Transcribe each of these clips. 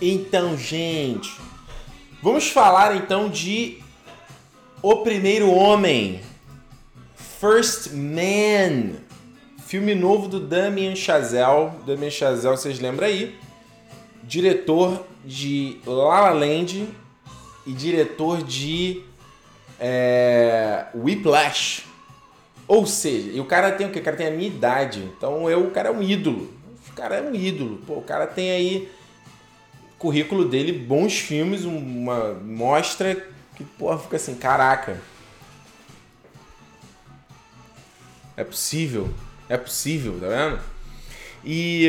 Então, gente, vamos falar então de O Primeiro Homem, First Man, filme novo do Damien Chazelle. Damien Chazelle, vocês lembram aí? Diretor de La La Land e diretor de é, Whiplash. Ou seja, e o cara tem o que? O cara tem a minha idade. Então eu, o cara é um ídolo. O cara é um ídolo. Pô, o cara tem aí currículo dele, bons filmes, uma mostra que, porra, fica assim, caraca. É possível. É possível, tá vendo? E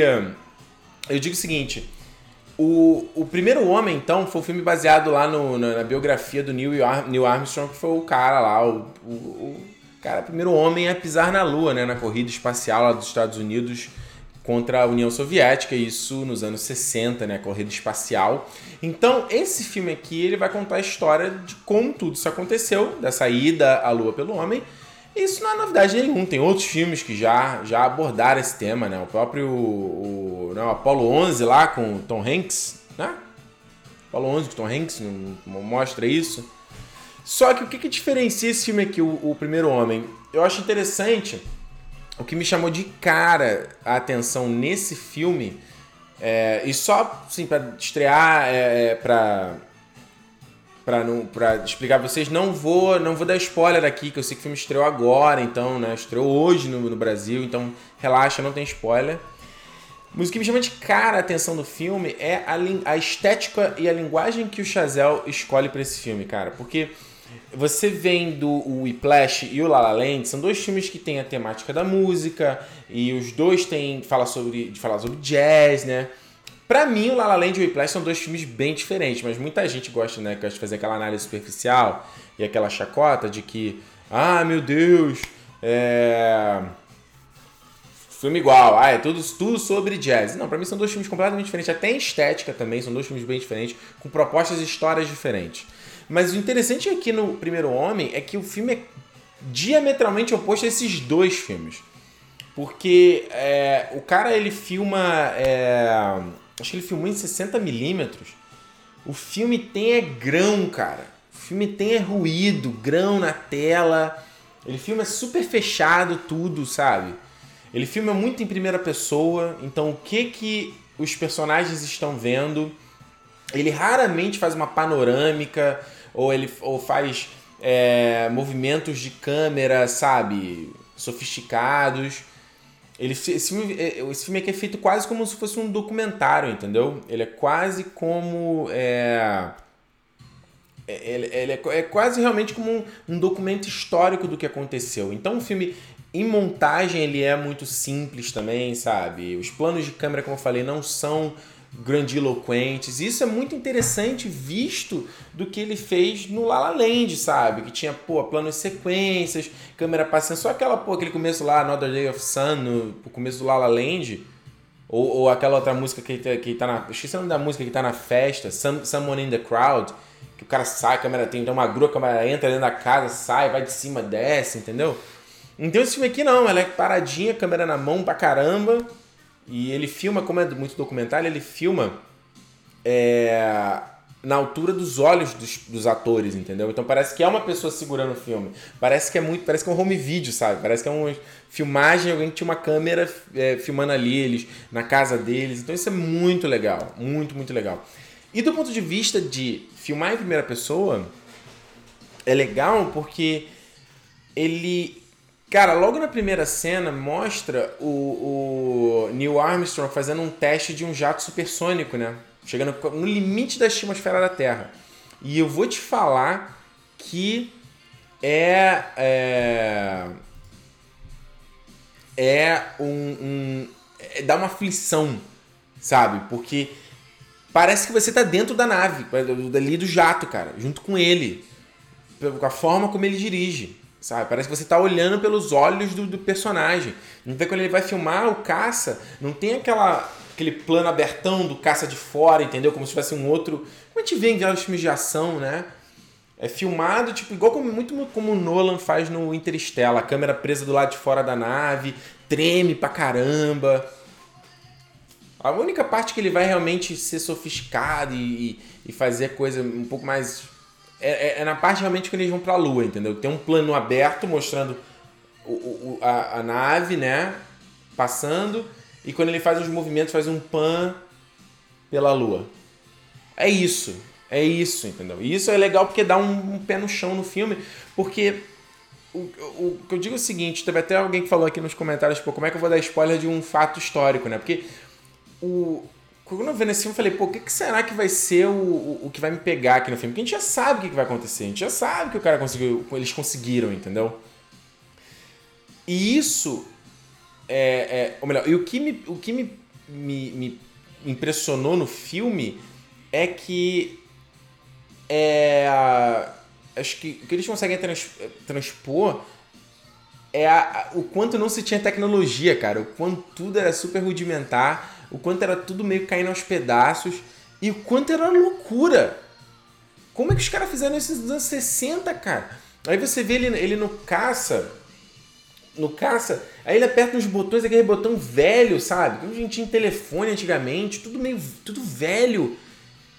eu digo o seguinte: o, o Primeiro Homem, então, foi um filme baseado lá no, na, na, biografia do Neil, Neil Armstrong, que foi o cara lá, o, o, o cara, primeiro homem a pisar na Lua, né, na corrida espacial lá dos Estados Unidos contra a União Soviética, isso nos anos 60, né, corrida espacial. Então, esse filme aqui, ele vai contar a história de como tudo isso aconteceu, dessa ida à Lua pelo homem, isso não é novidade nenhuma. Tem outros filmes que já, já abordaram esse tema, né? O próprio o, não, Apollo 11 lá com o Tom Hanks, né? Apollo 11 com Tom Hanks mostra isso. Só que o que, que diferencia esse filme aqui, o, o Primeiro Homem? Eu acho interessante o que me chamou de cara a atenção nesse filme. É, e só, assim, para estrear, é, é para para não para explicar pra vocês, não vou não vou dar spoiler aqui, que eu sei que o filme estreou agora, então, né? Estreou hoje no, no Brasil, então relaxa, não tem spoiler. Mas o que me chama de cara a atenção do filme é a, a estética e a linguagem que o Chazelle escolhe para esse filme, cara. Porque você vendo o Whiplash e o La La Land, são dois filmes que têm a temática da música e os dois têm fala sobre de falar sobre jazz, né? Pra mim, o La La Land e o Whiplash são dois filmes bem diferentes, mas muita gente gosta, né, de fazer aquela análise superficial e aquela chacota de que, ah, meu Deus, é... Filme igual, ah, é tudo, tudo sobre jazz. Não, pra mim são dois filmes completamente diferentes, até em estética também, são dois filmes bem diferentes, com propostas e histórias diferentes. Mas o interessante aqui no Primeiro Homem é que o filme é diametralmente oposto a esses dois filmes. Porque é, o cara ele filma é, Acho que ele filmou em 60mm. O filme tem é grão, cara. O filme tem é ruído, grão na tela. Ele filma super fechado tudo, sabe? Ele filma muito em primeira pessoa, então o que que os personagens estão vendo? Ele raramente faz uma panorâmica ou ele ou faz é, movimentos de câmera, sabe, sofisticados. Ele, esse, filme, é, esse filme aqui é feito quase como se fosse um documentário, entendeu? Ele é quase como. É, é ele, ele é, é, quase realmente como um, um, documento histórico do que aconteceu. Então o filme, em montagem, ele é muito simples também, sabe? Os planos de câmera, como eu falei, não são grandiloquentes. Isso é muito interessante visto do que ele fez no La La Land, sabe? Que tinha, pô, planos sequências, câmera passando, só aquela, pô, aquele começo lá, Another Day of Sun, no, começo do La La Land, ou, ou aquela outra música que, tá, que tá na... Esqueci o nome da música que tá na festa, Some, Someone in the Crowd, que o cara sai, a câmera tem então uma grua, a câmera entra dentro da casa, sai, vai de cima, desce, entendeu? Então esse filme aqui não, ela é paradinha, câmera na mão pra caramba, e ele filma, como é muito documentário, ele filma é, na altura dos olhos dos, dos, atores, entendeu? Então parece que é uma pessoa segurando o filme. Parece que é muito. Parece que é um home video, sabe? Parece que é uma filmagem, alguém tinha uma câmera é, filmando ali, eles, na casa deles. Então isso é muito legal. Muito, muito legal. E do ponto de vista de filmar em primeira pessoa, é legal porque ele Cara, logo na primeira cena mostra o, o Neil Armstrong fazendo um teste de um jato supersônico, né? Chegando no limite da atmosfera da Terra. E eu vou te falar que é. É, é um. um é, dá uma aflição, sabe? Porque parece que você tá dentro da nave, dali do jato, cara, junto com ele. Com a forma como ele dirige. Sabe? Parece que você está olhando pelos olhos do, do personagem. Então quando ele vai filmar o caça, não tem aquela aquele plano abertão do caça de fora, entendeu? Como se tivesse um outro. Como a gente vê em vários filmes de ação, né? É filmado, tipo, igual como, muito como o Nolan faz no Interstellar, a câmera presa do lado de fora da nave, treme pra caramba. A única parte que ele vai realmente ser sofisticado e, e fazer coisa um pouco mais. É, é, é, na parte realmente que eles vão pra lua, entendeu? Tem um plano aberto mostrando o, o, a, a nave, né? Passando. E quando ele faz os movimentos, faz um pan pela lua. É isso. É isso, entendeu? E isso é legal porque dá um, um pé no chão no filme, porque o, o, que eu digo é o seguinte, teve até alguém que falou aqui nos comentários, pô, como é que eu vou dar spoiler de um fato histórico, né? Porque o, quando eu vi esse filme, eu falei, pô, o que, que, será que vai ser o, o, o, que vai me pegar aqui no filme? Porque a gente já sabe o que, que vai acontecer, a gente já sabe que o cara conseguiu, eles conseguiram, entendeu? E isso é, é ou melhor, e o que me, o que me, me, me impressionou no filme é que é, acho que o que eles conseguem trans, transpor é a, o quanto não se tinha tecnologia, cara. O quanto tudo era super rudimentar, o quanto era tudo meio caindo aos pedaços e o quanto era loucura. Como é que os caras fizeram isso nos anos 60, cara? Aí você vê ele, ele no caça. No caça, aí ele aperta uns botões, aquele botão velho, sabe? Como a gente tinha telefone antigamente, tudo meio. tudo velho.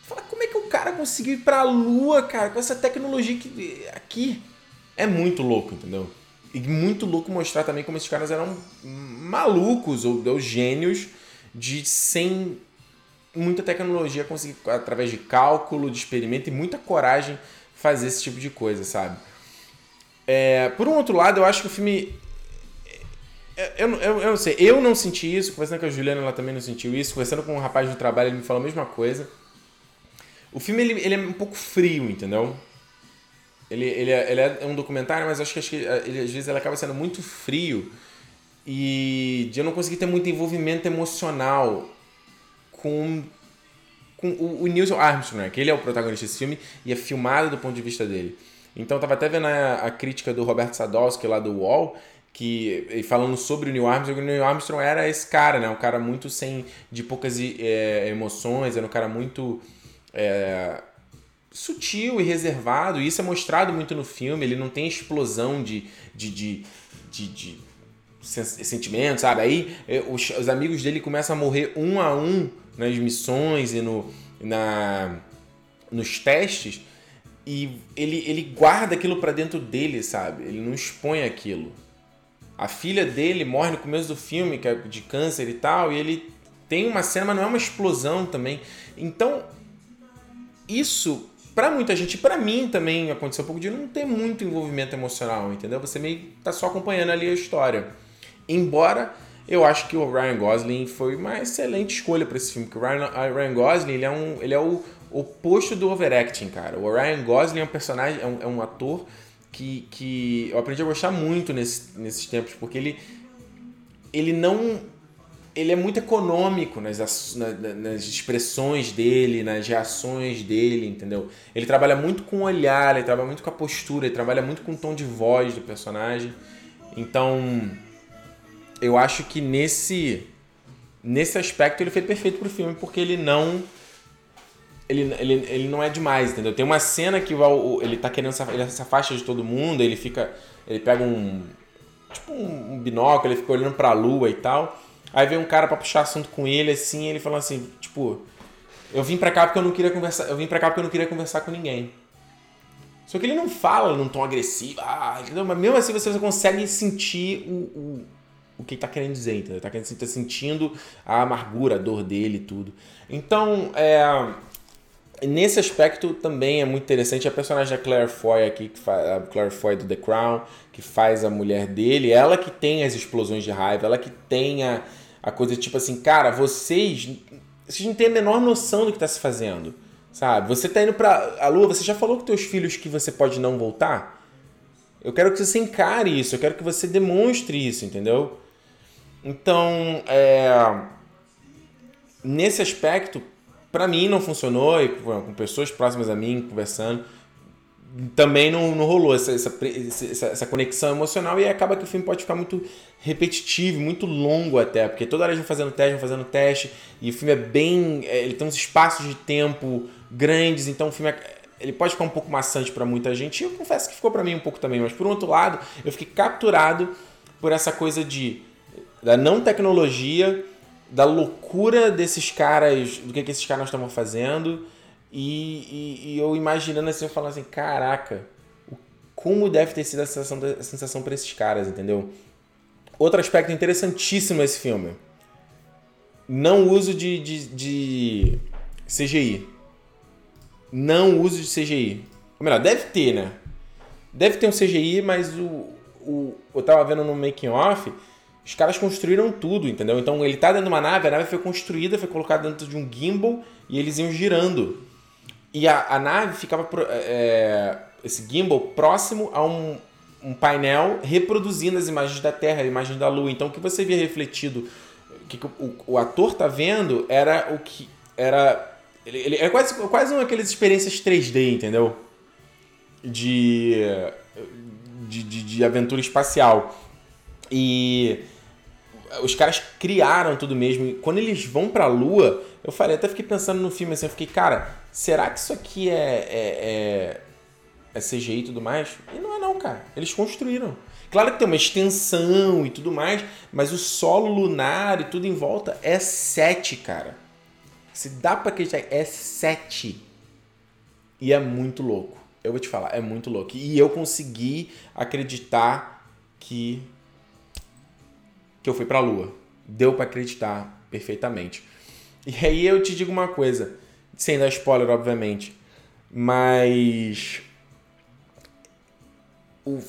Fala, como é que o cara conseguiu ir pra lua, cara, com essa tecnologia que aqui é muito louco, entendeu? E muito louco mostrar também como esses caras eram malucos ou, ou gênios de sem muita tecnologia conseguir através de cálculo, de experimento e muita coragem fazer esse tipo de coisa, sabe? É, por um outro lado, eu acho que o filme é, eu, eu, eu não sei, eu não senti isso, conversando com a Juliana, ela também não sentiu isso, conversando com um rapaz do trabalho, ele me falou a mesma coisa. O filme ele, ele é um pouco frio, entendeu? Ele, ele, é, ele é um documentário, mas acho que, acho que eh, ele, às vezes ele acaba sendo muito frio e de eu não conseguir ter muito envolvimento emocional com, com o, o Neil Armstrong, né? que ele é o protagonista desse filme e é filmado do ponto de vista dele. Então eu tava até vendo a, a crítica do Roberto Sadowski lá do UOL, que falando sobre o Neil Armstrong, o Neil Armstrong era esse cara, né? Um cara muito sem de poucas é, emoções, era um cara muito é, sutil e reservado, e isso é mostrado muito no filme. Ele não tem explosão de, de, de, de, de sentimentos, sabe? Aí é, os, os, amigos dele começam a morrer um a um nas missões e no, na, nos testes, e ele, ele guarda aquilo para dentro dele, sabe? Ele não expõe aquilo. A filha dele morre no começo do filme, que é de câncer e tal, e ele tem uma cena, mas não é uma explosão também. Então, isso para muita gente, para mim também aconteceu um pouco de não ter muito envolvimento emocional, entendeu? Você meio tá só acompanhando ali a história. Embora eu acho que o Ryan Gosling foi uma excelente escolha para esse filme, porque o Ryan, Ryan Gosling ele é, um, ele é o oposto do overacting, cara. O Ryan Gosling é um personagem, é um, é um ator que, que eu aprendi a gostar muito nesse, nesses tempos, porque ele, ele não ele é muito econômico nas, nas expressões dele, nas reações dele, entendeu? Ele trabalha muito com o olhar, ele trabalha muito com a postura, ele trabalha muito com o tom de voz do personagem. Então, eu acho que nesse nesse aspecto ele foi perfeito pro filme, porque ele não ele, ele, ele não é demais, entendeu? Tem uma cena que o, ele tá querendo ele se afasta de todo mundo, ele fica ele pega um tipo um binóculo, ele fica olhando para a lua e tal. Aí vem um cara para puxar assunto com ele, assim, ele falou assim, tipo, eu vim pra cá porque eu não queria conversar, eu vim pra cá porque eu não queria conversar com ninguém. Só que ele não fala num tom agressivo, ah, entendeu? Mas mesmo assim você consegue sentir o, o que ele tá querendo dizer, entendeu? Ele tá, querendo, tá sentindo a amargura, a dor dele e tudo. Então, é, nesse aspecto também é muito interessante a personagem da Claire Foy aqui, que faz, a Claire Foy do The Crown, que faz a mulher dele, ela que tem as explosões de raiva, ela que tem a a coisa tipo assim, cara, vocês, vocês não têm a menor noção do que está se fazendo. Sabe? Você está indo para a lua, você já falou com teus filhos que você pode não voltar? Eu quero que você encare isso, eu quero que você demonstre isso, entendeu? Então, é, nesse aspecto, para mim não funcionou, e com pessoas próximas a mim, conversando, também não, não rolou essa, essa, essa, conexão emocional e acaba que o filme pode ficar muito repetitivo, muito longo até, porque toda hora eles vão fazendo teste, vão fazendo teste, e o filme é bem. É, ele tem uns espaços de tempo grandes, então o filme é, ele pode ficar um pouco maçante para muita gente, e eu confesso que ficou para mim um pouco também, mas por outro lado, eu fiquei capturado por essa coisa de da não tecnologia da loucura desses caras, do que, que esses caras estavam fazendo. E, e, e, eu imaginando assim, eu falando assim, caraca, como deve ter sido a sensação, a sensação para esses caras, entendeu? Outro aspecto interessantíssimo esse filme. Não uso de, de, de CGI. Não uso de CGI. Ou melhor, deve ter, né? Deve ter um CGI, mas o, o, eu tava vendo no making off, os caras construíram tudo, entendeu? Então ele tá dentro de uma nave, a nave foi construída, foi colocada dentro de um gimbal e eles iam girando. E a, a nave ficava. É, esse gimbal próximo a um, um painel reproduzindo as imagens da Terra, as imagens da Lua. Então o que você via refletido, o que o, o ator tá vendo era o que. Era. Ele, ele é quase, quase uma aquelas experiências 3D, entendeu? De, de, de, de aventura espacial. E os caras criaram tudo mesmo. E quando eles vão pra Lua, eu falei, até fiquei pensando no filme assim, eu fiquei, cara, será que isso aqui é, é, é, é CGI e tudo mais? E não é não, cara. Eles construíram. Claro que tem uma extensão e tudo mais, mas o solo lunar e tudo em volta é 7, cara. Se dá pra acreditar, é 7. E é muito louco. Eu vou te falar, é muito louco. E eu consegui acreditar que que eu fui pra lua. Deu para acreditar perfeitamente. E aí eu te digo uma coisa, sem dar spoiler, obviamente, mas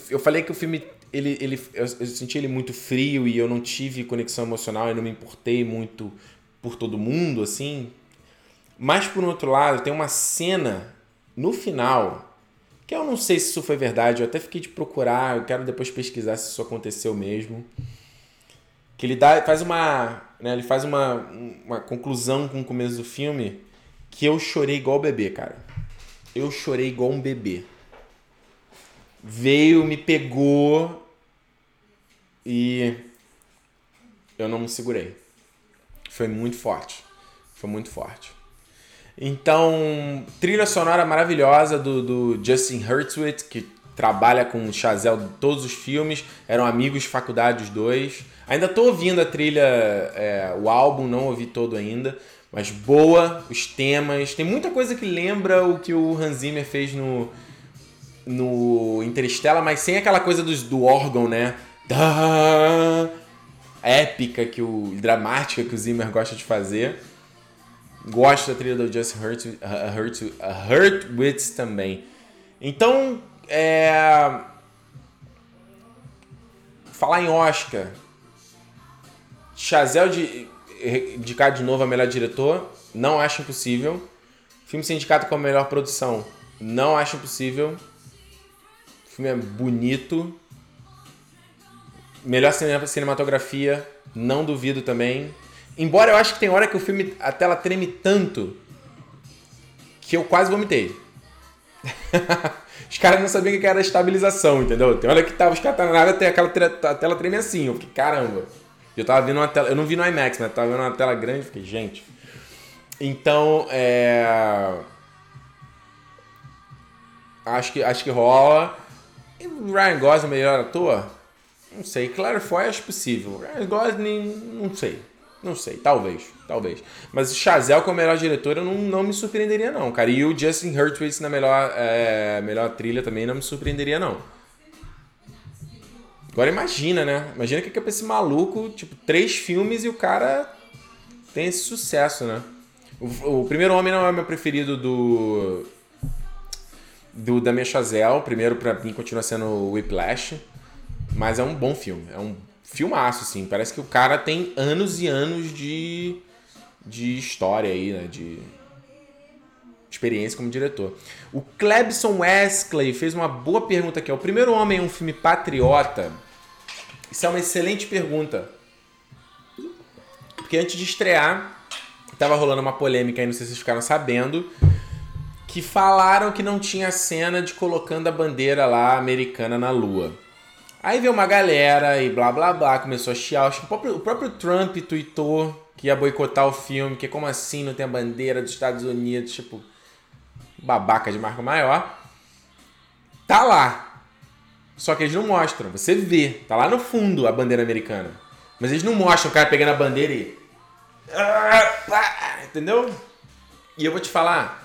eu falei que o filme ele, ele eu, eu, senti ele muito frio e eu não tive conexão emocional e não me importei muito por todo mundo assim. Mas por outro lado, tem uma cena no final que eu não sei se isso foi verdade, eu até fiquei de procurar, eu quero depois pesquisar se isso aconteceu mesmo que ele dá, faz uma, né, ele faz uma, uma conclusão com o começo do filme que eu chorei igual bebê, cara. Eu chorei igual um bebê. Veio, me pegou e eu não me segurei. Foi muito forte. Foi muito forte. Então, trilha sonora maravilhosa do, do Justin Hurwitz, que trabalha com o Chazelle de todos os filmes, eram amigos de faculdade os dois. Ainda tô ouvindo a trilha, é, o álbum, não ouvi todo ainda, mas boa, os temas. Tem muita coisa que lembra o que o Hans Zimmer fez no, no Interstellar, mas sem aquela coisa do, do órgão, né? Da, épica, que o, dramática que o Zimmer gosta de fazer. Gosto da trilha do Justin Hurtwitz também. Então, é... Falar em Oscar. Chazel de indicar de novo a melhor diretor, não acho impossível. Filme sindicato com a melhor produção, não acho impossível. O filme é bonito. Melhor cinematografia, não duvido também. Embora eu acho que tem hora que o filme, a tela treme tanto que eu quase vomitei. Os caras não sabiam o que era estabilização, entendeu? Tem hora que tava, os caras tá na nave, até aquela a tela treme assim. Eu fiquei, caramba. Eu tava vendo uma tela. Eu não vi no IMAX, mas tava vendo uma tela grande, fiquei, gente. Então, é. Acho que, acho que rola. E Ryan Gosling melhor ator? Não sei. Claro, foi acho possível. Ryan Gosling, não sei. Não sei, talvez, talvez. Mas Chazelle como melhor diretor eu não, não me surpreenderia não, cara. E o Justin Hurwitz na melhor, é, melhor trilha também não me surpreenderia não. Agora imagina, né? Imagina que é esse maluco, tipo, três filmes e o cara tem esse sucesso, né? O, o Primeiro Homem não é o meu preferido do... Do Damien Chazelle. O primeiro, pra mim, continua sendo o Whiplash. Mas é um bom filme. É um filmaço, assim. Parece que o cara tem anos e anos de, de história aí, né? De experiência como diretor. O Clebson Wesley fez uma boa pergunta aqui. O primeiro homem é um filme patriota? Isso é uma excelente pergunta. Porque antes de estrear, tava rolando uma polêmica aí, não sei se vocês ficaram sabendo, que falaram que não tinha cena de colocando a bandeira lá americana na lua. Aí veio uma galera e blá blá blá, começou a chiar. Acho que o próprio, o próprio Trump tweetou que ia boicotar o filme, que como assim não tem a bandeira dos Estados Unidos, tipo, babaca de marca maior. Tá lá. Só que eles não mostram, você vê, tá lá no fundo a bandeira americana. Mas eles não mostram o cara pegando a bandeira e. Entendeu? E eu vou te falar,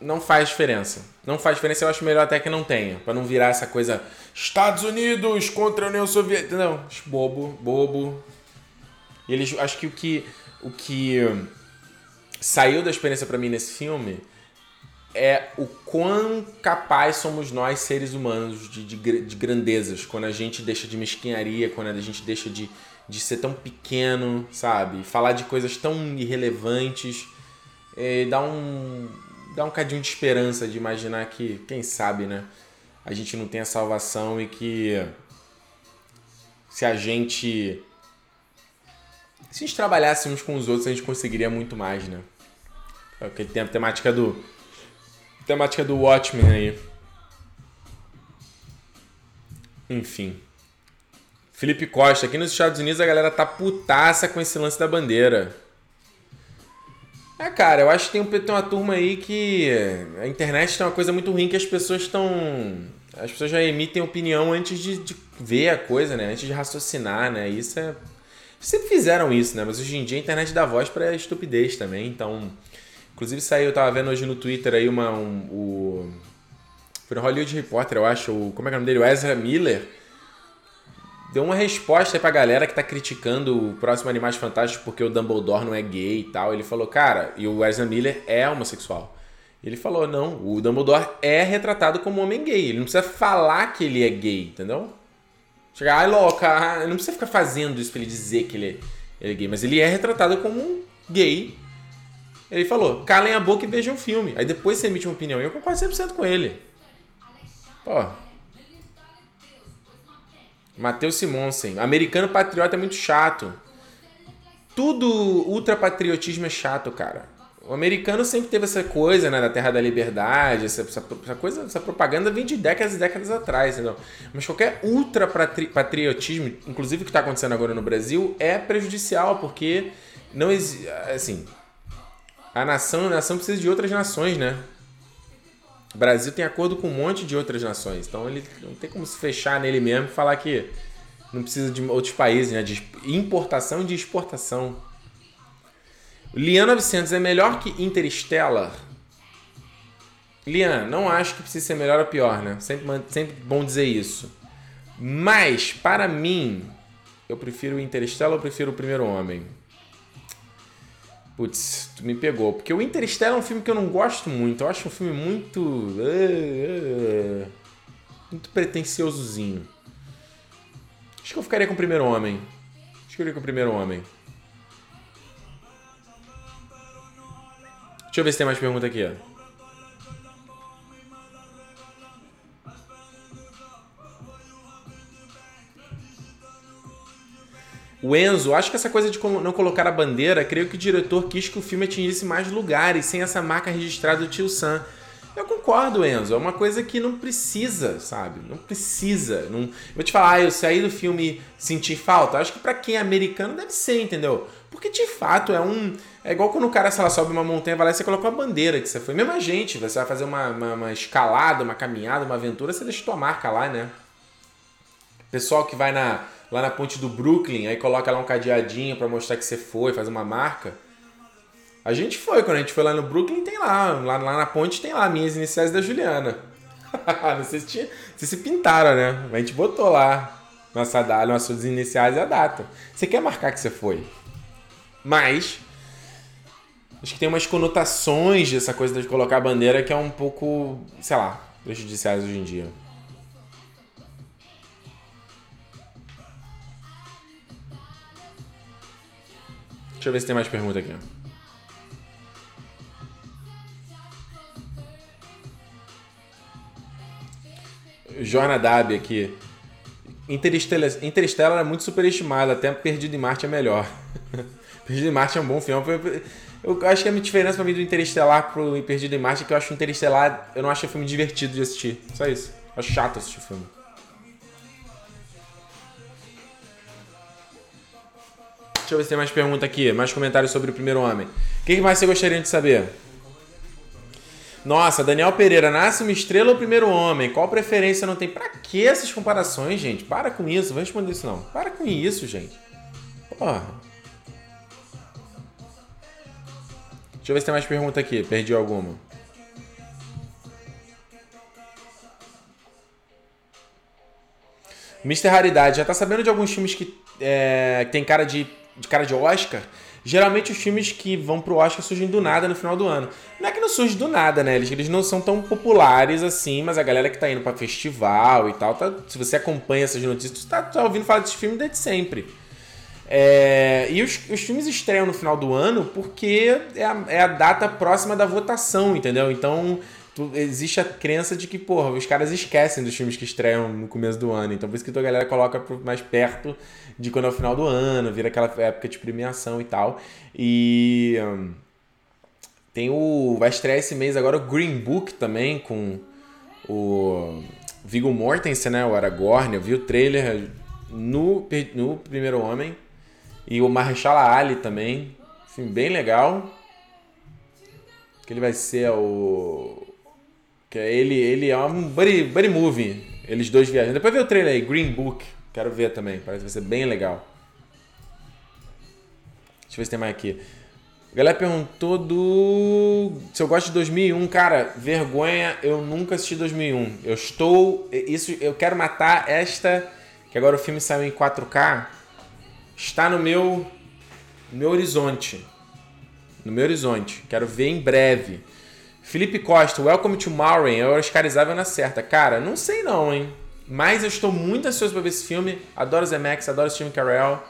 não faz diferença. Não faz diferença, eu acho melhor até que não tenha, para não virar essa coisa Estados Unidos contra a União Soviética. Não, bobo, bobo. Eles, acho que o que o que saiu da experiência para mim nesse filme é o quão capaz somos nós, seres humanos, de, de, de, grandezas, quando a gente deixa de mesquinharia, quando a gente deixa de, de ser tão pequeno, sabe? Falar de coisas tão irrelevantes. É, dá um. Dá um cadinho de esperança de imaginar que, quem sabe, né? A gente não tem a salvação e que se a gente. Se a gente trabalhasse uns com os outros, a gente conseguiria muito mais, né? Porque tem a temática do temática do Watchmen aí. Enfim. Felipe Costa, aqui nos Estados Unidos a galera tá putaça com esse lance da bandeira. É, cara, eu acho que tem, tem uma turma aí que. A internet tem uma coisa muito ruim que as pessoas estão. As pessoas já emitem opinião antes de, de, ver a coisa, né? Antes de raciocinar, né? Isso é. Sempre fizeram isso, né? Mas hoje em dia a internet dá voz pra estupidez também, então. Inclusive saiu, eu tava vendo hoje no Twitter aí uma. Um, o, foi no Hollywood Reporter, eu acho. O, como é que é o nome dele? O Ezra Miller. Deu uma resposta aí pra galera que tá criticando o próximo Animais Fantásticos porque o Dumbledore não é gay e tal. Ele falou, cara, e o Ezra Miller é homossexual. Ele falou, não, o Dumbledore é retratado como homem gay. Ele não precisa falar que ele é gay, entendeu? Chegar, ai, louca, não precisa ficar fazendo isso pra ele dizer que ele é, ele é gay. Mas ele é retratado como um gay ele falou, calem a boca e vejam o filme. Aí depois você emite uma opinião. E eu concordo 100% com ele. Pô. Matheus Simonsen. Americano patriota é muito chato. Tudo ultrapatriotismo é chato, cara. O americano sempre teve essa coisa, né, da terra da liberdade, essa, essa, essa coisa, essa propaganda vem de décadas e décadas atrás, entendeu? Mas qualquer ultrapatriotismo, inclusive o que está acontecendo agora no Brasil, é prejudicial, porque não existe, assim, a nação, a nação precisa de outras nações, né? O Brasil tem acordo com um monte de outras nações, então ele não tem como se fechar nele mesmo e falar que não precisa de outros países, né? De importação e de exportação. Lian 900 é melhor que Interstellar? Lian, não acho que precisa ser melhor ou pior, né? Sempre, sempre bom dizer isso. Mas, para mim, eu prefiro Interstellar ou prefiro o Primeiro Homem? Putz, tu me pegou. Porque o Interstellar é um filme que eu não gosto muito. Eu acho um filme muito. Uh, muito pretenciosozinho. Acho que eu ficaria com o primeiro homem. Acho que eu iria com o primeiro homem. Deixa eu ver se tem mais pergunta aqui, ó. O Enzo, acho que essa coisa de não colocar a bandeira, creio que o diretor quis que o filme atingisse mais lugares sem essa marca registrada do tio Sam. Eu concordo, Enzo. É uma coisa que não precisa, sabe? Não precisa. Não... Vou te falar, eu saí do filme sentir falta. Acho que para quem é americano deve ser, entendeu? Porque de fato é um. É igual quando o cara, sei lá, sobe uma montanha, vai lá e você coloca uma bandeira que você foi. Mesma gente, você vai fazer uma, uma, uma escalada, uma caminhada, uma aventura, você deixa tua marca lá, né? Pessoal que vai na, lá na ponte do Brooklyn, aí coloca lá um cadeadinho para mostrar que você foi, faz uma marca. A gente foi, quando a gente foi lá no Brooklyn, tem lá, lá, lá na ponte tem lá minhas iniciais da Juliana. não sei se, tinha, se se pintaram, né? A gente botou lá nossa data, nossas iniciais e a data. Você quer marcar que você foi. Mas acho que tem umas conotações dessa coisa de colocar a bandeira que é um pouco, sei lá, prejudiciais hoje em dia. Deixa eu ver se tem mais pergunta aqui. Jornadab aqui. Interstellar, Interstellar é muito superestimado, até Perdido em Marte é melhor. Perdido em Marte é um bom filme. Eu acho que a diferença pra mim do Interestelar pro Perdido em Marte é que eu acho Interestelar, eu não acho o filme divertido de assistir. Só isso. Eu acho chato assistir o filme. Deixa eu ver se tem mais pergunta aqui, mais comentários sobre o primeiro homem. O que mais você gostaria de saber? Nossa, Daniel Pereira, nasce uma estrela ou primeiro homem? Qual preferência não tem? Pra que essas comparações, gente? Para com isso, não vou responder isso não. Para com isso, gente. Porra. Deixa eu ver se tem mais pergunta aqui. Perdi alguma. Mr. Raridade, já tá sabendo de alguns filmes que, é, que tem cara de, de cara de Oscar? Geralmente os filmes que vão pro Oscar surgem do nada no final do ano. Não é que não surge do nada, né? Eles, eles não são tão populares assim, mas a galera que tá indo pra festival e tal, tá, se você acompanha essas notícias, tu tá, tá ouvindo falar desse filme desde sempre. É, e os, os filmes estreiam no final do ano porque é a, é a data próxima da votação, entendeu? Então tu, existe a crença de que, porra, os caras esquecem dos filmes que estreiam no começo do ano. Então por isso que a galera coloca mais perto de quando é o final do ano, vira aquela época de premiação e tal. E. Um, tem o. Vai estrear esse mês agora o Green Book também, com o Viggo Mortensen, né? O Aragorn. Eu vi o trailer no, no Primeiro Homem. E o Mahershala Ali também. Filme bem legal. Que ele vai ser o. Que é ele, ele é um buddy, buddy movie. Eles dois viajando. Depois vê o trailer aí, Green Book. Quero ver também. Parece que vai ser bem legal. Deixa eu ver se tem mais aqui. A galera perguntou do. Se eu gosto de 2001. Cara, vergonha, eu nunca assisti 2001. Eu estou. Isso, eu quero matar esta. Que agora o filme saiu em 4K está no meu, no meu horizonte. No meu horizonte. Quero ver em breve. Felipe Costa, Welcome to Maureen. Eu oscarizava na certa. Cara, não sei não, hein? Mas eu estou muito ansioso para ver esse filme. Adoro Zemeckis, adoro Steve Carell.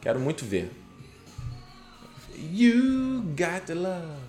Quero muito ver. You got the love.